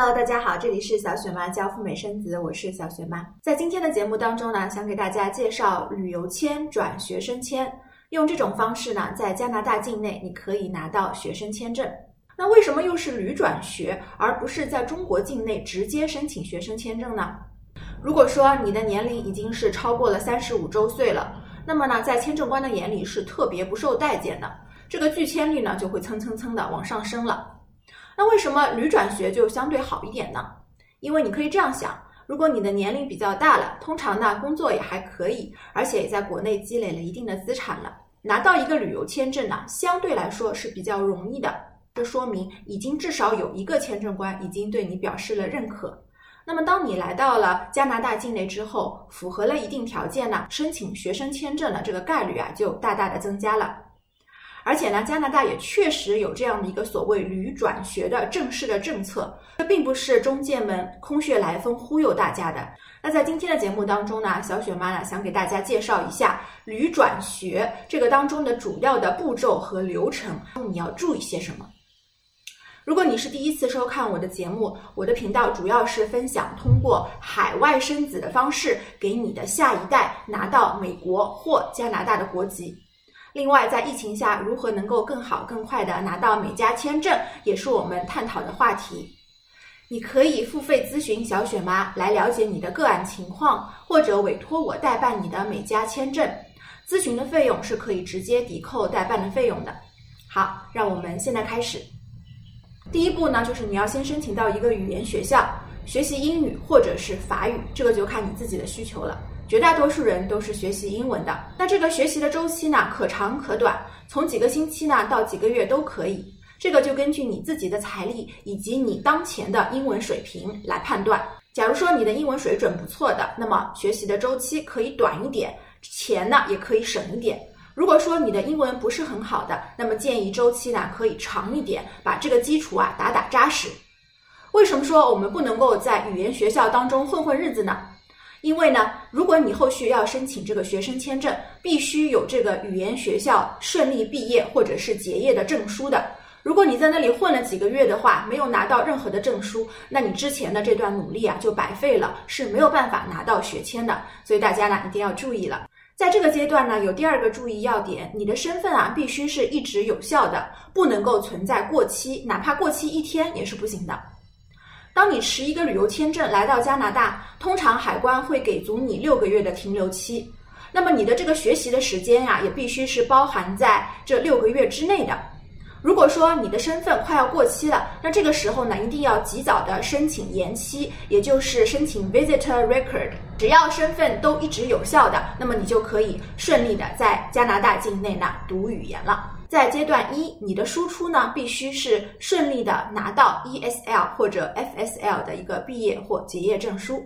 Hello，大家好，这里是小雪妈教赴美生子，我是小雪妈。在今天的节目当中呢，想给大家介绍旅游签转学生签。用这种方式呢，在加拿大境内你可以拿到学生签证。那为什么又是旅转学，而不是在中国境内直接申请学生签证呢？如果说你的年龄已经是超过了三十五周岁了，那么呢，在签证官的眼里是特别不受待见的，这个拒签率呢就会蹭蹭蹭的往上升了。那为什么旅转学就相对好一点呢？因为你可以这样想：如果你的年龄比较大了，通常呢工作也还可以，而且也在国内积累了一定的资产了，拿到一个旅游签证呢，相对来说是比较容易的。这说明已经至少有一个签证官已经对你表示了认可。那么当你来到了加拿大境内之后，符合了一定条件呢，申请学生签证的这个概率啊就大大的增加了。而且呢，加拿大也确实有这样的一个所谓旅转学的正式的政策，这并不是中介们空穴来风忽悠大家的。那在今天的节目当中呢，小雪妈呢想给大家介绍一下旅转学这个当中的主要的步骤和流程，你要注意些什么。如果你是第一次收看我的节目，我的频道主要是分享通过海外生子的方式，给你的下一代拿到美国或加拿大的国籍。另外，在疫情下，如何能够更好、更快的拿到美加签证，也是我们探讨的话题。你可以付费咨询小雪妈来了解你的个案情况，或者委托我代办你的美加签证。咨询的费用是可以直接抵扣代办的费用的。好，让我们现在开始。第一步呢，就是你要先申请到一个语言学校学习英语或者是法语，这个就看你自己的需求了。绝大多数人都是学习英文的，那这个学习的周期呢，可长可短，从几个星期呢到几个月都可以。这个就根据你自己的财力以及你当前的英文水平来判断。假如说你的英文水准不错的，那么学习的周期可以短一点，钱呢也可以省一点。如果说你的英文不是很好的，那么建议周期呢可以长一点，把这个基础啊打打扎实。为什么说我们不能够在语言学校当中混混日子呢？因为呢，如果你后续要申请这个学生签证，必须有这个语言学校顺利毕业或者是结业的证书的。如果你在那里混了几个月的话，没有拿到任何的证书，那你之前的这段努力啊就白费了，是没有办法拿到学签的。所以大家呢一定要注意了，在这个阶段呢，有第二个注意要点，你的身份啊必须是一直有效的，不能够存在过期，哪怕过期一天也是不行的。当你持一个旅游签证来到加拿大，通常海关会给足你六个月的停留期。那么你的这个学习的时间呀，也必须是包含在这六个月之内的。如果说你的身份快要过期了，那这个时候呢，一定要及早的申请延期，也就是申请 Visitor Record。只要身份都一直有效的，那么你就可以顺利的在加拿大境内呢读语言了。在阶段一，你的输出呢必须是顺利的拿到 ESL 或者 FSL 的一个毕业或结业证书。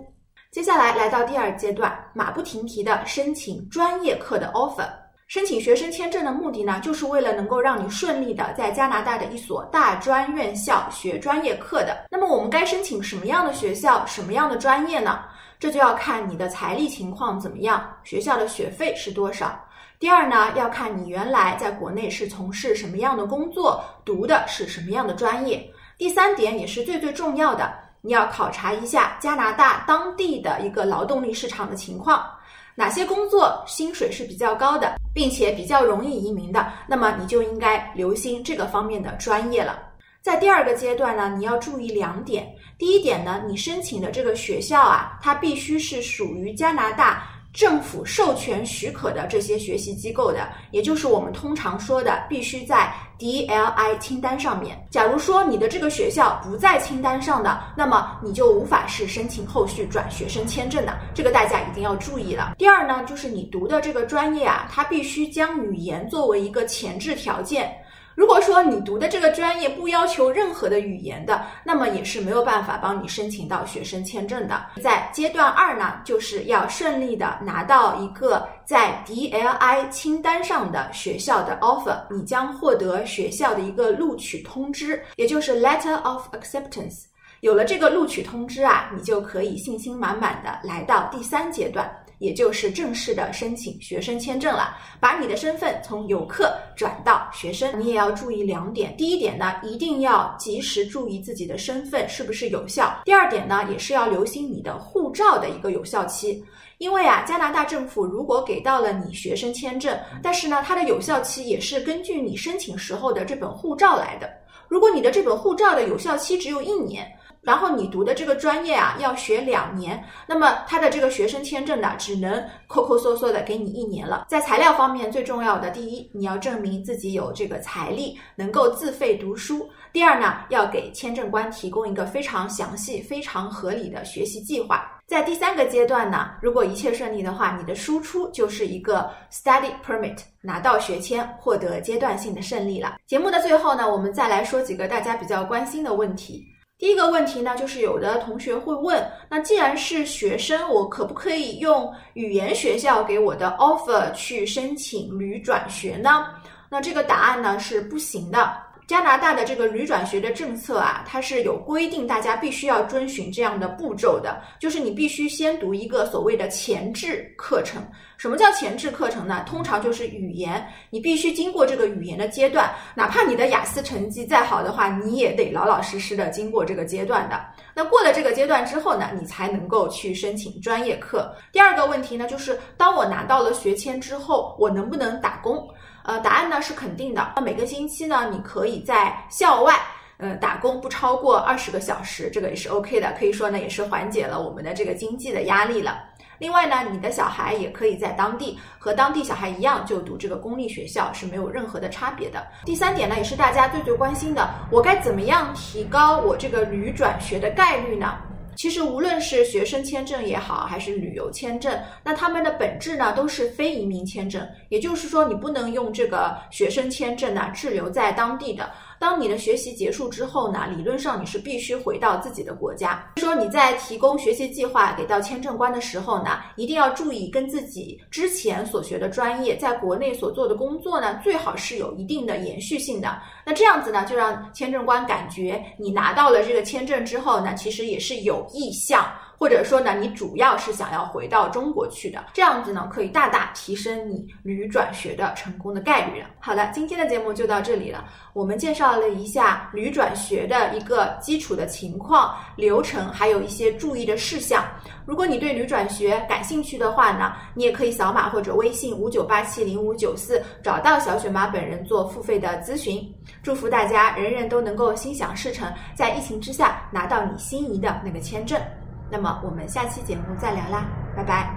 接下来来到第二阶段，马不停蹄的申请专业课的 offer。申请学生签证的目的呢，就是为了能够让你顺利的在加拿大的一所大专院校学专业课的。那么我们该申请什么样的学校，什么样的专业呢？这就要看你的财力情况怎么样，学校的学费是多少。第二呢，要看你原来在国内是从事什么样的工作，读的是什么样的专业。第三点也是最最重要的，你要考察一下加拿大当地的一个劳动力市场的情况，哪些工作薪水是比较高的，并且比较容易移民的，那么你就应该留心这个方面的专业了。在第二个阶段呢，你要注意两点。第一点呢，你申请的这个学校啊，它必须是属于加拿大。政府授权许可的这些学习机构的，也就是我们通常说的，必须在 DLI 清单上面。假如说你的这个学校不在清单上的，那么你就无法是申请后续转学生签证的。这个大家一定要注意了。第二呢，就是你读的这个专业啊，它必须将语言作为一个前置条件。如果说你读的这个专业不要求任何的语言的，那么也是没有办法帮你申请到学生签证的。在阶段二呢，就是要顺利的拿到一个在 DLI 清单上的学校的 offer，你将获得学校的一个录取通知，也就是 letter of acceptance。有了这个录取通知啊，你就可以信心满满的来到第三阶段。也就是正式的申请学生签证了，把你的身份从游客转到学生。你也要注意两点，第一点呢，一定要及时注意自己的身份是不是有效；第二点呢，也是要留心你的护照的一个有效期。因为啊，加拿大政府如果给到了你学生签证，但是呢，它的有效期也是根据你申请时候的这本护照来的。如果你的这本护照的有效期只有一年，然后你读的这个专业啊要学两年，那么他的这个学生签证呢，只能抠抠缩缩的给你一年了。在材料方面，最重要的第一，你要证明自己有这个财力，能够自费读书；第二呢，要给签证官提供一个非常详细、非常合理的学习计划。在第三个阶段呢，如果一切顺利的话，你的输出就是一个 study permit，拿到学签，获得阶段性的胜利了。节目的最后呢，我们再来说几个大家比较关心的问题。第一个问题呢，就是有的同学会问，那既然是学生，我可不可以用语言学校给我的 offer 去申请旅转学呢？那这个答案呢是不行的。加拿大的这个旅转学的政策啊，它是有规定，大家必须要遵循这样的步骤的，就是你必须先读一个所谓的前置课程。什么叫前置课程呢？通常就是语言，你必须经过这个语言的阶段，哪怕你的雅思成绩再好的话，你也得老老实实的经过这个阶段的。那过了这个阶段之后呢，你才能够去申请专业课。第二个问题呢，就是当我拿到了学签之后，我能不能打工？呃，答案呢是肯定的。那每个星期呢，你可以在校外，呃，打工不超过二十个小时，这个也是 OK 的。可以说呢，也是缓解了我们的这个经济的压力了。另外呢，你的小孩也可以在当地和当地小孩一样就读这个公立学校，是没有任何的差别的。第三点呢，也是大家最最关心的，我该怎么样提高我这个旅转学的概率呢？其实无论是学生签证也好，还是旅游签证，那他们的本质呢都是非移民签证。也就是说，你不能用这个学生签证呢滞留在当地的。当你的学习结束之后呢，理论上你是必须回到自己的国家。说你在提供学习计划给到签证官的时候呢，一定要注意跟自己之前所学的专业在国内所做的工作呢，最好是有一定的延续性的。那这样子呢，就让签证官感觉你拿到了这个签证之后呢，其实也是有意向。或者说呢，你主要是想要回到中国去的，这样子呢，可以大大提升你旅转学的成功的概率了。好的，今天的节目就到这里了。我们介绍了一下旅转学的一个基础的情况、流程，还有一些注意的事项。如果你对旅转学感兴趣的话呢，你也可以扫码或者微信五九八七零五九四找到小雪妈本人做付费的咨询。祝福大家人人都能够心想事成，在疫情之下拿到你心仪的那个签证。那么我们下期节目再聊啦，拜拜。